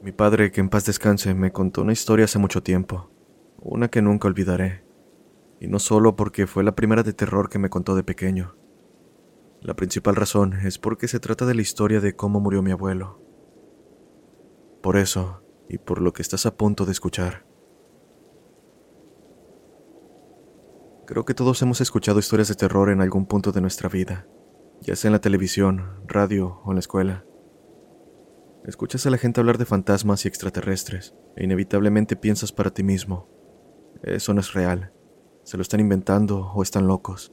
Mi padre, que en paz descanse, me contó una historia hace mucho tiempo, una que nunca olvidaré, y no solo porque fue la primera de terror que me contó de pequeño. La principal razón es porque se trata de la historia de cómo murió mi abuelo. Por eso, y por lo que estás a punto de escuchar. Creo que todos hemos escuchado historias de terror en algún punto de nuestra vida, ya sea en la televisión, radio o en la escuela. Escuchas a la gente hablar de fantasmas y extraterrestres, e inevitablemente piensas para ti mismo, eso no es real, se lo están inventando o están locos.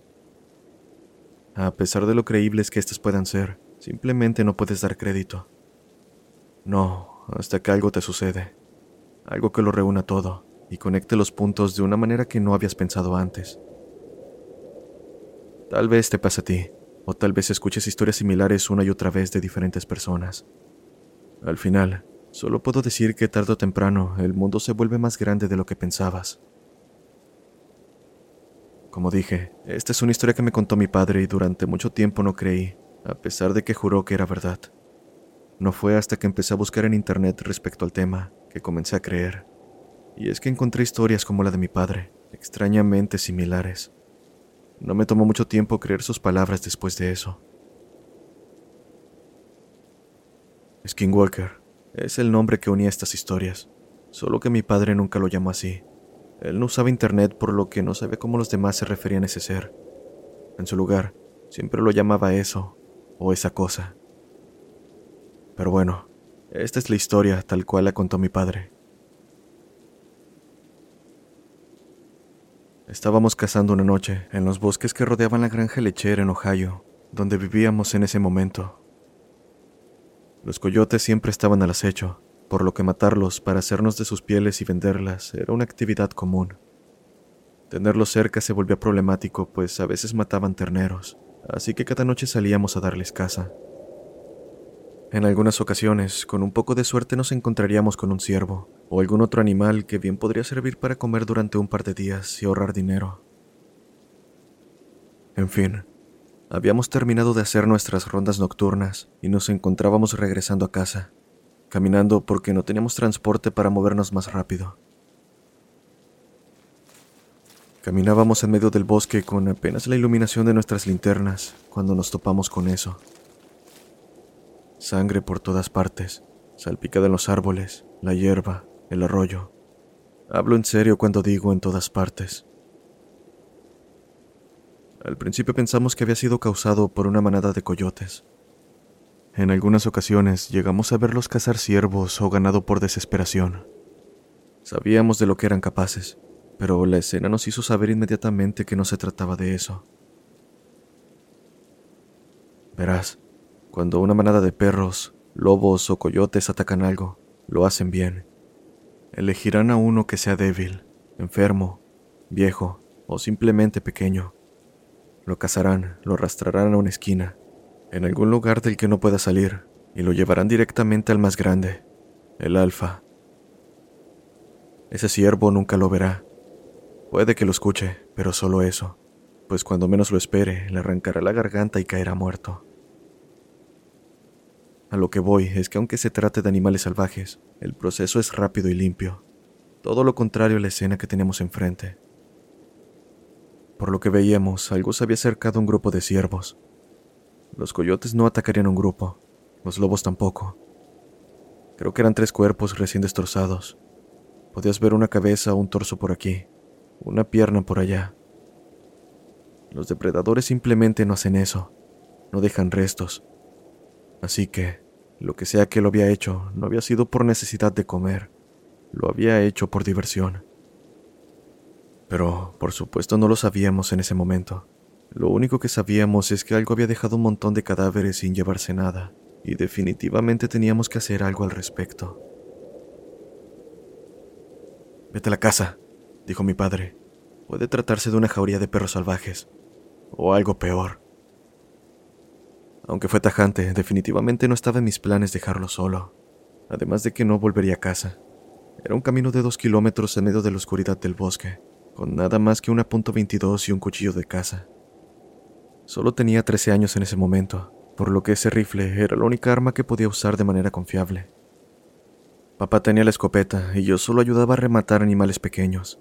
A pesar de lo creíbles que éstas puedan ser, simplemente no puedes dar crédito. No, hasta que algo te sucede, algo que lo reúna todo y conecte los puntos de una manera que no habías pensado antes. Tal vez te pase a ti, o tal vez escuches historias similares una y otra vez de diferentes personas. Al final, solo puedo decir que tarde o temprano el mundo se vuelve más grande de lo que pensabas. Como dije, esta es una historia que me contó mi padre y durante mucho tiempo no creí, a pesar de que juró que era verdad. No fue hasta que empecé a buscar en internet respecto al tema que comencé a creer. Y es que encontré historias como la de mi padre, extrañamente similares. No me tomó mucho tiempo creer sus palabras después de eso. Skinwalker es el nombre que unía estas historias, solo que mi padre nunca lo llamó así. Él no usaba internet por lo que no sabía cómo los demás se referían a ese ser. En su lugar, siempre lo llamaba eso o esa cosa. Pero bueno, esta es la historia tal cual la contó mi padre. Estábamos cazando una noche en los bosques que rodeaban la granja lechera en Ohio, donde vivíamos en ese momento. Los coyotes siempre estaban al acecho, por lo que matarlos para hacernos de sus pieles y venderlas era una actividad común. Tenerlos cerca se volvía problemático, pues a veces mataban terneros, así que cada noche salíamos a darles caza. En algunas ocasiones, con un poco de suerte, nos encontraríamos con un ciervo o algún otro animal que bien podría servir para comer durante un par de días y ahorrar dinero. En fin, habíamos terminado de hacer nuestras rondas nocturnas y nos encontrábamos regresando a casa, caminando porque no teníamos transporte para movernos más rápido. Caminábamos en medio del bosque con apenas la iluminación de nuestras linternas cuando nos topamos con eso. Sangre por todas partes, salpicada en los árboles, la hierba, el arroyo. Hablo en serio cuando digo en todas partes. Al principio pensamos que había sido causado por una manada de coyotes. En algunas ocasiones llegamos a verlos cazar ciervos o ganado por desesperación. Sabíamos de lo que eran capaces, pero la escena nos hizo saber inmediatamente que no se trataba de eso. Verás, cuando una manada de perros, lobos o coyotes atacan algo, lo hacen bien. Elegirán a uno que sea débil, enfermo, viejo o simplemente pequeño. Lo cazarán, lo arrastrarán a una esquina, en algún lugar del que no pueda salir, y lo llevarán directamente al más grande, el alfa. Ese ciervo nunca lo verá. Puede que lo escuche, pero solo eso, pues cuando menos lo espere, le arrancará la garganta y caerá muerto. A lo que voy es que aunque se trate de animales salvajes, el proceso es rápido y limpio, todo lo contrario a la escena que teníamos enfrente. Por lo que veíamos, algo se había acercado a un grupo de ciervos. Los coyotes no atacarían a un grupo, los lobos tampoco. Creo que eran tres cuerpos recién destrozados. Podías ver una cabeza o un torso por aquí, una pierna por allá. Los depredadores simplemente no hacen eso, no dejan restos, Así que, Lo que sea que lo había hecho, no había sido por necesidad de comer, lo había hecho por diversión. Pero, por supuesto, no lo sabíamos en ese momento. Lo único que sabíamos es que algo había dejado un montón de cadáveres sin llevarse nada, y definitivamente teníamos que hacer algo al respecto. Vete a la casa, dijo mi padre. Puede tratarse de una jauría de perros salvajes, o algo peor. Aunque fue tajante, definitivamente no estaba en mis planes dejarlo solo, además de que no volvería a casa. Era un camino de dos kilómetros en medio de la oscuridad del bosque, con nada más que una punto .22 y un cuchillo de caza. Solo tenía 13 años en ese momento, por lo que ese rifle era la única arma que podía usar de manera confiable. Papá tenía la escopeta y yo solo ayudaba a rematar animales pequeños.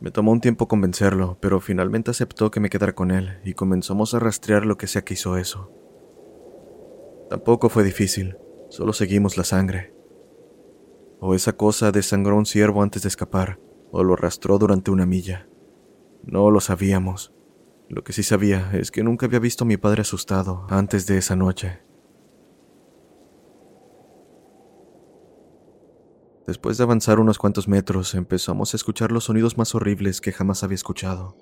Me tomó un tiempo convencerlo, pero finalmente aceptó que me quedara con él y comenzamos a rastrear lo que sea que hizo eso. Tampoco fue difícil, solo seguimos la sangre. O esa cosa desangró un ciervo antes de escapar, o lo arrastró durante una milla. No lo sabíamos. Lo que sí sabía es que nunca había visto a mi padre asustado antes de esa noche. Después de avanzar unos cuantos metros, empezamos a escuchar los sonidos más horribles que jamás había escuchado.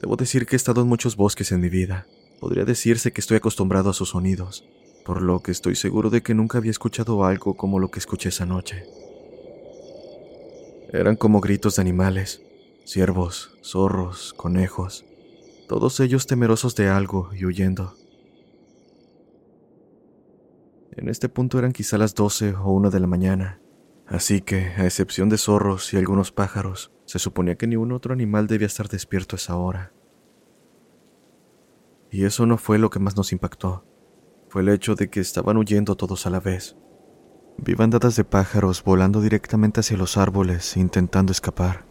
Debo decir que he estado en muchos bosques en mi vida. Podría decirse que estoy acostumbrado a sus sonidos, por lo que estoy seguro de que nunca había escuchado algo como lo que escuché esa noche. Eran como gritos de animales, ciervos, zorros, conejos, todos ellos temerosos de algo y huyendo. En este punto eran quizá las doce o una de la mañana, así que, a excepción de zorros y algunos pájaros, se suponía que ningún otro animal debía estar despierto esa hora. Y eso no fue lo que más nos impactó, fue el hecho de que estaban huyendo todos a la vez. Vi bandadas de pájaros volando directamente hacia los árboles, intentando escapar.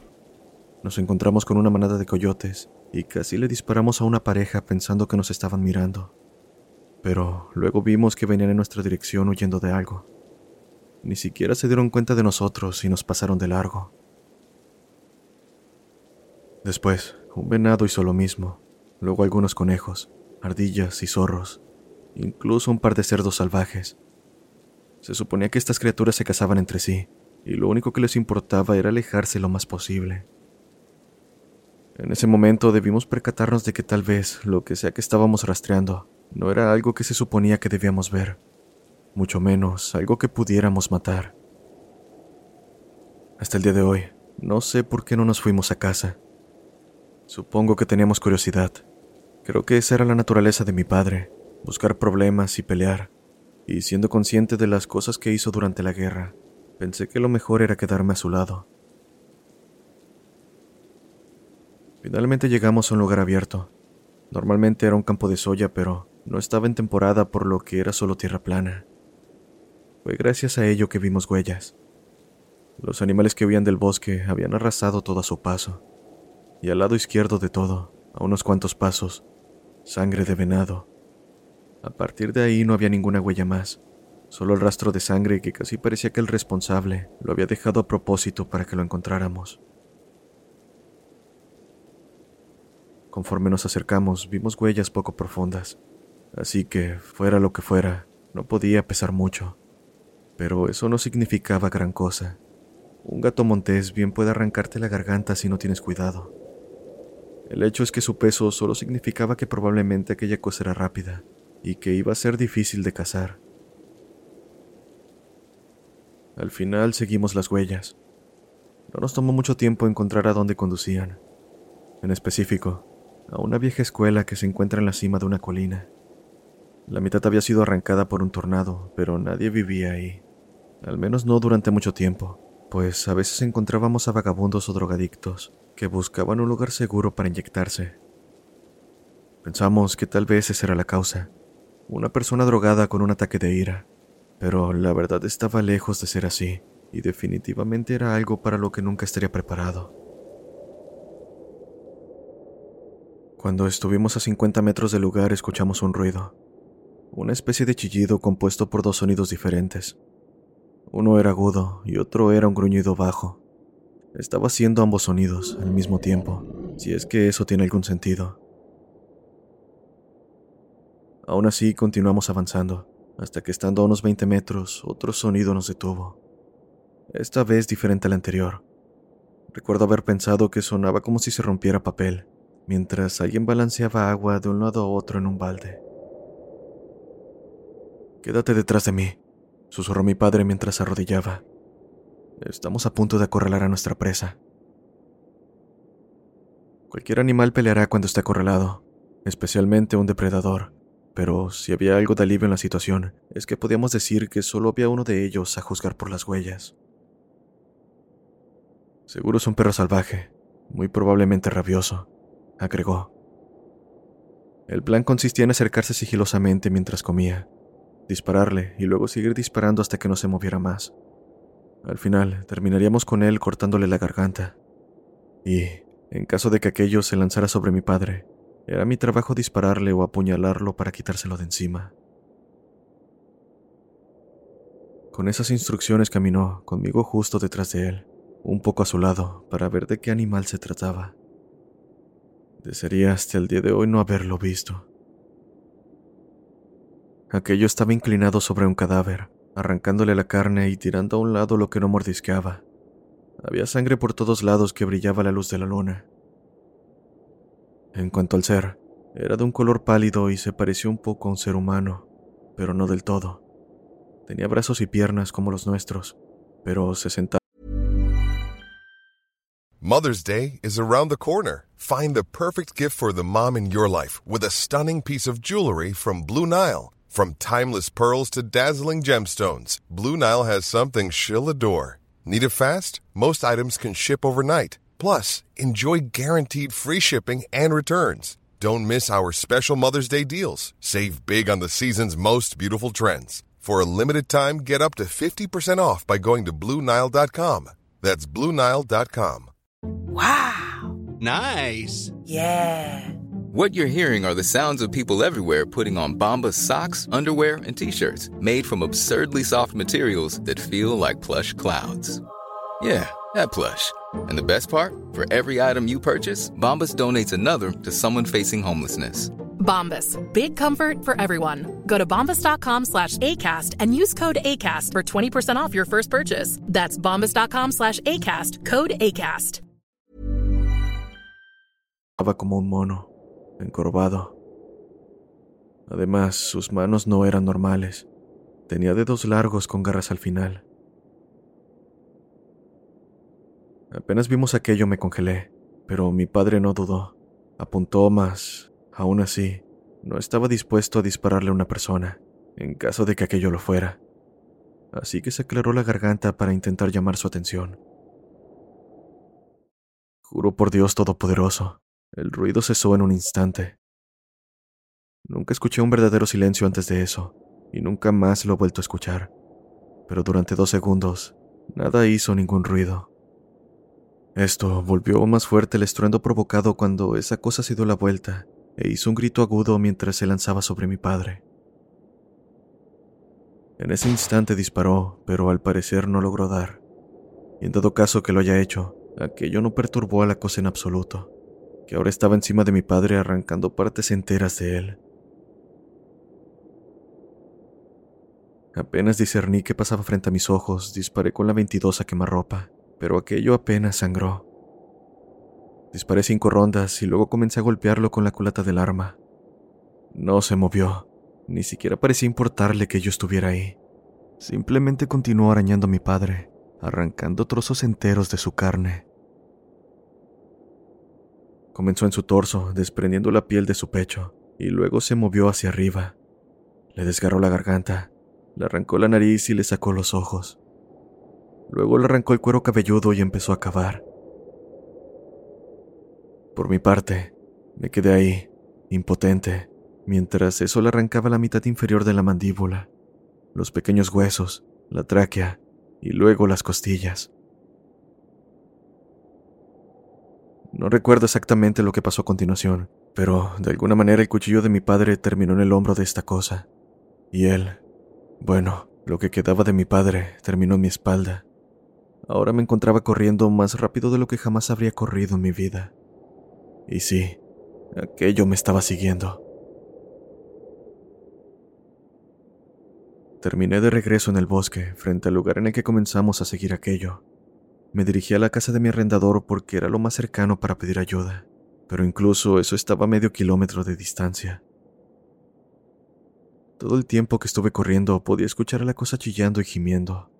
Nos encontramos con una manada de coyotes y casi le disparamos a una pareja pensando que nos estaban mirando pero luego vimos que venían en nuestra dirección huyendo de algo. Ni siquiera se dieron cuenta de nosotros y nos pasaron de largo. Después, un venado hizo lo mismo, luego algunos conejos, ardillas y zorros, incluso un par de cerdos salvajes. Se suponía que estas criaturas se cazaban entre sí, y lo único que les importaba era alejarse lo más posible. En ese momento debimos percatarnos de que tal vez lo que sea que estábamos rastreando no era algo que se suponía que debíamos ver, mucho menos algo que pudiéramos matar. Hasta el día de hoy, no sé por qué no nos fuimos a casa. Supongo que teníamos curiosidad. Creo que esa era la naturaleza de mi padre, buscar problemas y pelear. Y siendo consciente de las cosas que hizo durante la guerra, pensé que lo mejor era quedarme a su lado. Finalmente llegamos a un lugar abierto. Normalmente era un campo de soya, pero no estaba en temporada por lo que era solo tierra plana. Fue gracias a ello que vimos huellas. Los animales que huían del bosque habían arrasado todo a su paso. Y al lado izquierdo de todo, a unos cuantos pasos, sangre de venado. A partir de ahí no había ninguna huella más, solo el rastro de sangre que casi parecía que el responsable lo había dejado a propósito para que lo encontráramos. Conforme nos acercamos, vimos huellas poco profundas, Así que, fuera lo que fuera, no podía pesar mucho. Pero eso no significaba gran cosa. Un gato montés bien puede arrancarte la garganta si no tienes cuidado. El hecho es que su peso solo significaba que probablemente aquella cosa era rápida y que iba a ser difícil de cazar. Al final seguimos las huellas. No nos tomó mucho tiempo encontrar a dónde conducían. En específico, a una vieja escuela que se encuentra en la cima de una colina. La mitad había sido arrancada por un tornado, pero nadie vivía ahí. Al menos no durante mucho tiempo, pues a veces encontrábamos a vagabundos o drogadictos que buscaban un lugar seguro para inyectarse. Pensamos que tal vez esa era la causa, una persona drogada con un ataque de ira, pero la verdad estaba lejos de ser así, y definitivamente era algo para lo que nunca estaría preparado. Cuando estuvimos a 50 metros del lugar escuchamos un ruido una especie de chillido compuesto por dos sonidos diferentes. Uno era agudo y otro era un gruñido bajo. Estaba haciendo ambos sonidos al mismo tiempo, si es que eso tiene algún sentido. Aún así, continuamos avanzando, hasta que estando a unos 20 metros, otro sonido nos detuvo. Esta vez diferente al anterior. Recuerdo haber pensado que sonaba como si se rompiera papel, mientras alguien balanceaba agua de un lado a otro en un balde. Quédate detrás de mí, susurró mi padre mientras arrodillaba. Estamos a punto de acorralar a nuestra presa. Cualquier animal peleará cuando esté acorralado, especialmente un depredador, pero si había algo de alivio en la situación, es que podíamos decir que solo había uno de ellos a juzgar por las huellas. Seguro es un perro salvaje, muy probablemente rabioso, agregó. El plan consistía en acercarse sigilosamente mientras comía, dispararle y luego seguir disparando hasta que no se moviera más. Al final, terminaríamos con él cortándole la garganta. Y, en caso de que aquello se lanzara sobre mi padre, era mi trabajo dispararle o apuñalarlo para quitárselo de encima. Con esas instrucciones caminó, conmigo justo detrás de él, un poco a su lado, para ver de qué animal se trataba. Desearía hasta el día de hoy no haberlo visto. Aquello estaba inclinado sobre un cadáver, arrancándole la carne y tirando a un lado lo que no mordisqueaba. Había sangre por todos lados que brillaba la luz de la luna. En cuanto al ser, era de un color pálido y se pareció un poco a un ser humano, pero no del todo. Tenía brazos y piernas como los nuestros, pero se sentaba. Mother's Day is around the corner. Find the perfect gift for the mom in your life with a stunning piece of jewelry from Blue Nile. From timeless pearls to dazzling gemstones, Blue Nile has something she'll adore. Need it fast? Most items can ship overnight. Plus, enjoy guaranteed free shipping and returns. Don't miss our special Mother's Day deals. Save big on the season's most beautiful trends. For a limited time, get up to 50% off by going to BlueNile.com. That's BlueNile.com. Wow. Nice. Yeah. What you're hearing are the sounds of people everywhere putting on Bombas socks, underwear, and t-shirts made from absurdly soft materials that feel like plush clouds. Yeah, that plush. And the best part? For every item you purchase, Bombas donates another to someone facing homelessness. Bombas. Big comfort for everyone. Go to bombas.com slash ACAST and use code ACAST for 20% off your first purchase. That's bombas.com slash ACAST. Code ACAST. como un mono, encorvado. Además, sus manos no eran normales. Tenía dedos largos con garras al final. Apenas vimos aquello me congelé, pero mi padre no dudó. Apuntó más. Aún así, no estaba dispuesto a dispararle a una persona, en caso de que aquello lo fuera. Así que se aclaró la garganta para intentar llamar su atención. Juro por Dios Todopoderoso, el ruido cesó en un instante. Nunca escuché un verdadero silencio antes de eso, y nunca más lo he vuelto a escuchar. Pero durante dos segundos, nada hizo ningún ruido. Esto volvió más fuerte el estruendo provocado cuando esa cosa se dio la vuelta e hizo un grito agudo mientras se lanzaba sobre mi padre. En ese instante disparó, pero al parecer no logró dar. Y en dado caso que lo haya hecho, aquello no perturbó a la cosa en absoluto, que ahora estaba encima de mi padre arrancando partes enteras de él. Apenas discerní qué pasaba frente a mis ojos, disparé con la 22 a quemarropa pero aquello apenas sangró. Disparé cinco rondas y luego comencé a golpearlo con la culata del arma. No se movió, ni siquiera parecía importarle que yo estuviera ahí. Simplemente continuó arañando a mi padre, arrancando trozos enteros de su carne. Comenzó en su torso, desprendiendo la piel de su pecho, y luego se movió hacia arriba. Le desgarró la garganta, le arrancó la nariz y le sacó los ojos. Luego le arrancó el cuero cabelludo y empezó a cavar. Por mi parte, me quedé ahí, impotente, mientras eso le arrancaba la mitad inferior de la mandíbula, los pequeños huesos, la tráquea y luego las costillas. No recuerdo exactamente lo que pasó a continuación, pero de alguna manera el cuchillo de mi padre terminó en el hombro de esta cosa. Y él, bueno, lo que quedaba de mi padre terminó en mi espalda. Ahora me encontraba corriendo más rápido de lo que jamás habría corrido en mi vida. Y sí, aquello me estaba siguiendo. Terminé de regreso en el bosque, frente al lugar en el que comenzamos a seguir aquello. Me dirigí a la casa de mi arrendador porque era lo más cercano para pedir ayuda, pero incluso eso estaba a medio kilómetro de distancia. Todo el tiempo que estuve corriendo podía escuchar a la cosa chillando y gimiendo,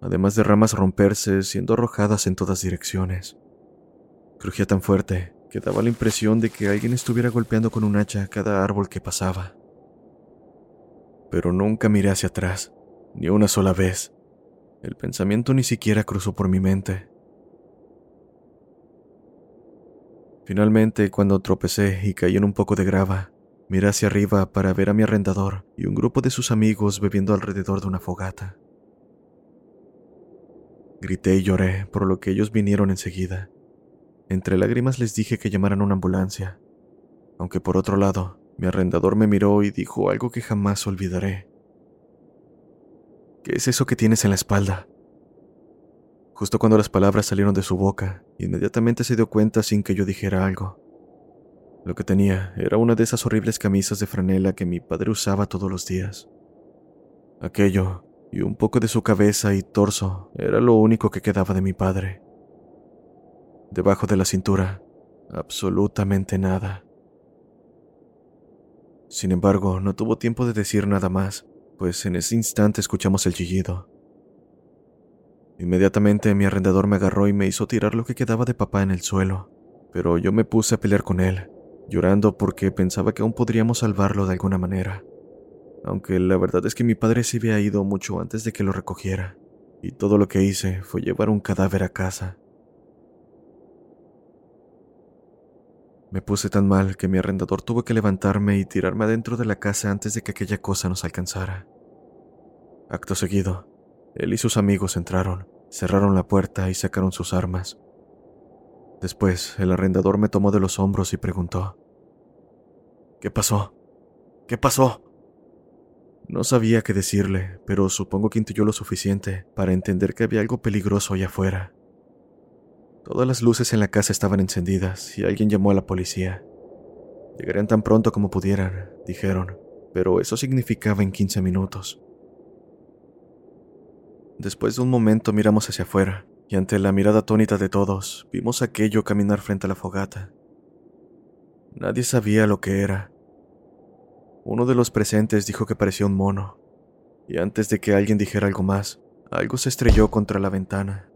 además de ramas romperse, siendo arrojadas en todas direcciones. Crujía tan fuerte que daba la impresión de que alguien estuviera golpeando con un hacha cada árbol que pasaba pero nunca miré hacia atrás, ni una sola vez. El pensamiento ni siquiera cruzó por mi mente. Finalmente, cuando tropecé y caí en un poco de grava, miré hacia arriba para ver a mi arrendador y un grupo de sus amigos bebiendo alrededor de una fogata. Grité y lloré, por lo que ellos vinieron enseguida. Entre lágrimas les dije que llamaran una ambulancia, aunque por otro lado, mi arrendador me miró y dijo algo que jamás olvidaré. ¿Qué es eso que tienes en la espalda? Justo cuando las palabras salieron de su boca, inmediatamente se dio cuenta sin que yo dijera algo. Lo que tenía era una de esas horribles camisas de franela que mi padre usaba todos los días. Aquello, y un poco de su cabeza y torso, era lo único que quedaba de mi padre. Debajo de la cintura, absolutamente nada. Sin embargo, no tuvo tiempo de decir nada más, pues en ese instante escuchamos el chillido. Inmediatamente mi arrendador me agarró y me hizo tirar lo que quedaba de papá en el suelo, pero yo me puse a pelear con él, llorando porque pensaba que aún podríamos salvarlo de alguna manera. Aunque la verdad es que mi padre se había ido mucho antes de que lo recogiera, y todo lo que hice fue llevar un cadáver a casa. Me puse tan mal que mi arrendador tuvo que levantarme y tirarme adentro de la casa antes de que aquella cosa nos alcanzara. Acto seguido, él y sus amigos entraron, cerraron la puerta y sacaron sus armas. Después, el arrendador me tomó de los hombros y preguntó, ¿Qué pasó? ¿Qué pasó? No sabía qué decirle, pero supongo que intuyó lo suficiente para entender que había algo peligroso allá afuera. Todas las luces en la casa estaban encendidas y alguien llamó a la policía. Llegarían tan pronto como pudieran, dijeron, pero eso significaba en 15 minutos. Después de un momento miramos hacia afuera y ante la mirada atónita de todos vimos aquello caminar frente a la fogata. Nadie sabía lo que era. Uno de los presentes dijo que parecía un mono, y antes de que alguien dijera algo más, algo se estrelló contra la ventana.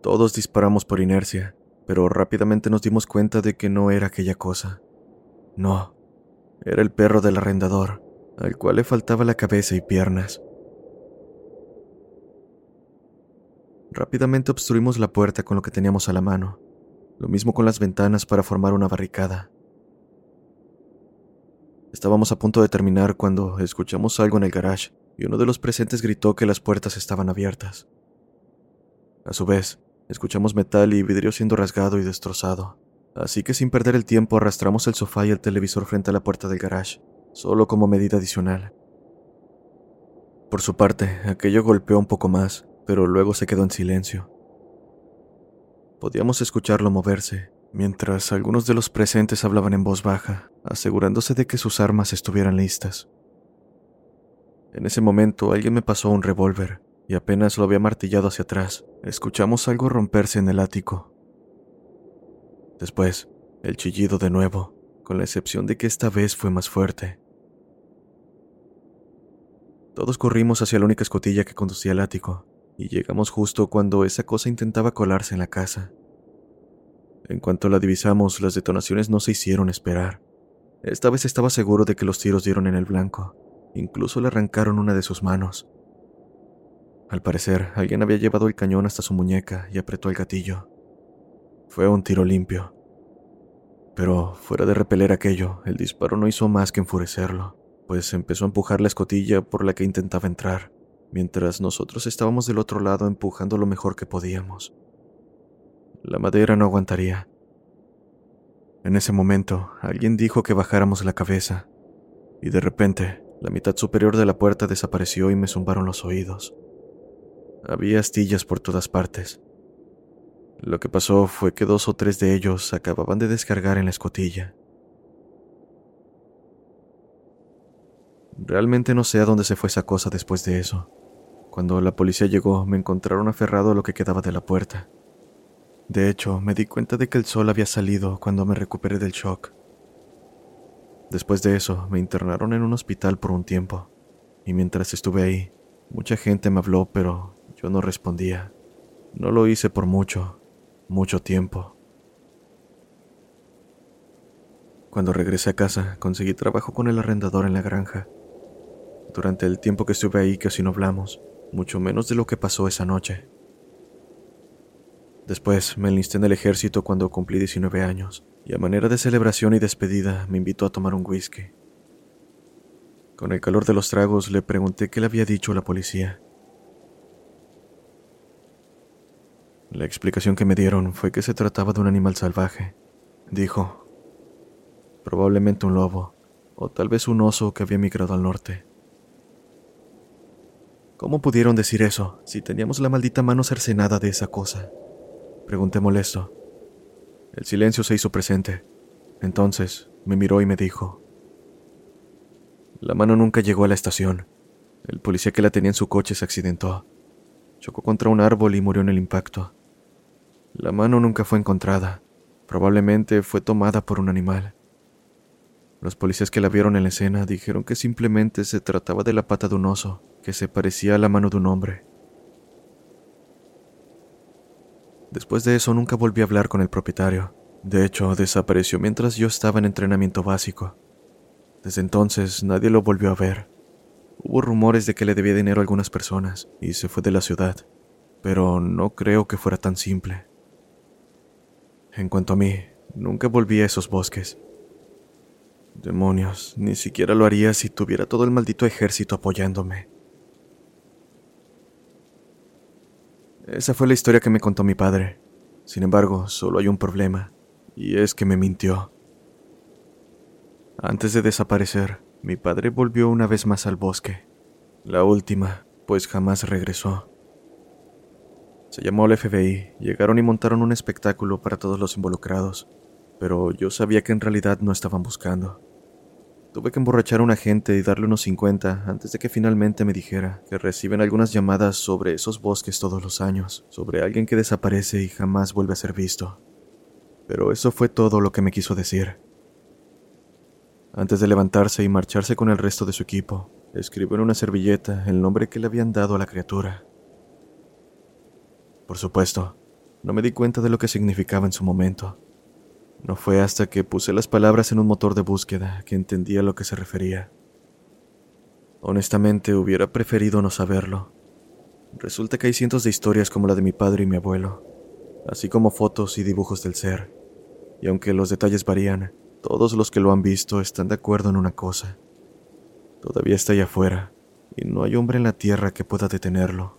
Todos disparamos por inercia, pero rápidamente nos dimos cuenta de que no era aquella cosa. No, era el perro del arrendador, al cual le faltaba la cabeza y piernas. Rápidamente obstruimos la puerta con lo que teníamos a la mano, lo mismo con las ventanas para formar una barricada. Estábamos a punto de terminar cuando escuchamos algo en el garage y uno de los presentes gritó que las puertas estaban abiertas. A su vez, Escuchamos metal y vidrio siendo rasgado y destrozado, así que sin perder el tiempo arrastramos el sofá y el televisor frente a la puerta del garage, solo como medida adicional. Por su parte, aquello golpeó un poco más, pero luego se quedó en silencio. Podíamos escucharlo moverse, mientras algunos de los presentes hablaban en voz baja, asegurándose de que sus armas estuvieran listas. En ese momento alguien me pasó un revólver, y apenas lo había martillado hacia atrás, escuchamos algo romperse en el ático. Después, el chillido de nuevo, con la excepción de que esta vez fue más fuerte. Todos corrimos hacia la única escotilla que conducía al ático, y llegamos justo cuando esa cosa intentaba colarse en la casa. En cuanto la divisamos, las detonaciones no se hicieron esperar. Esta vez estaba seguro de que los tiros dieron en el blanco. Incluso le arrancaron una de sus manos, al parecer, alguien había llevado el cañón hasta su muñeca y apretó el gatillo. Fue un tiro limpio. Pero, fuera de repeler aquello, el disparo no hizo más que enfurecerlo, pues empezó a empujar la escotilla por la que intentaba entrar, mientras nosotros estábamos del otro lado empujando lo mejor que podíamos. La madera no aguantaría. En ese momento, alguien dijo que bajáramos la cabeza, y de repente, la mitad superior de la puerta desapareció y me zumbaron los oídos. Había astillas por todas partes. Lo que pasó fue que dos o tres de ellos acababan de descargar en la escotilla. Realmente no sé a dónde se fue esa cosa después de eso. Cuando la policía llegó, me encontraron aferrado a lo que quedaba de la puerta. De hecho, me di cuenta de que el sol había salido cuando me recuperé del shock. Después de eso, me internaron en un hospital por un tiempo, y mientras estuve ahí, mucha gente me habló, pero yo no respondía. No lo hice por mucho, mucho tiempo. Cuando regresé a casa, conseguí trabajo con el arrendador en la granja. Durante el tiempo que estuve ahí casi no hablamos, mucho menos de lo que pasó esa noche. Después me enlisté en el ejército cuando cumplí 19 años, y a manera de celebración y despedida me invitó a tomar un whisky. Con el calor de los tragos le pregunté qué le había dicho la policía. La explicación que me dieron fue que se trataba de un animal salvaje, dijo probablemente un lobo, o tal vez un oso que había migrado al norte. ¿Cómo pudieron decir eso si teníamos la maldita mano cercenada de esa cosa? Pregunté molesto. El silencio se hizo presente. Entonces me miró y me dijo, La mano nunca llegó a la estación. El policía que la tenía en su coche se accidentó. Chocó contra un árbol y murió en el impacto. La mano nunca fue encontrada. Probablemente fue tomada por un animal. Los policías que la vieron en la escena dijeron que simplemente se trataba de la pata de un oso, que se parecía a la mano de un hombre. Después de eso nunca volví a hablar con el propietario. De hecho, desapareció mientras yo estaba en entrenamiento básico. Desde entonces nadie lo volvió a ver. Hubo rumores de que le debía dinero a algunas personas y se fue de la ciudad, pero no creo que fuera tan simple. En cuanto a mí, nunca volví a esos bosques. Demonios, ni siquiera lo haría si tuviera todo el maldito ejército apoyándome. Esa fue la historia que me contó mi padre. Sin embargo, solo hay un problema, y es que me mintió. Antes de desaparecer, mi padre volvió una vez más al bosque. La última, pues jamás regresó. Se llamó al FBI, llegaron y montaron un espectáculo para todos los involucrados, pero yo sabía que en realidad no estaban buscando. Tuve que emborrachar a un agente y darle unos 50 antes de que finalmente me dijera que reciben algunas llamadas sobre esos bosques todos los años, sobre alguien que desaparece y jamás vuelve a ser visto. Pero eso fue todo lo que me quiso decir. Antes de levantarse y marcharse con el resto de su equipo, escribió en una servilleta el nombre que le habían dado a la criatura. Por supuesto, no me di cuenta de lo que significaba en su momento, no fue hasta que puse las palabras en un motor de búsqueda que entendí a lo que se refería. Honestamente, hubiera preferido no saberlo. Resulta que hay cientos de historias como la de mi padre y mi abuelo, así como fotos y dibujos del ser. Y aunque los detalles varían, todos los que lo han visto están de acuerdo en una cosa. Todavía está allá afuera, y no hay hombre en la tierra que pueda detenerlo.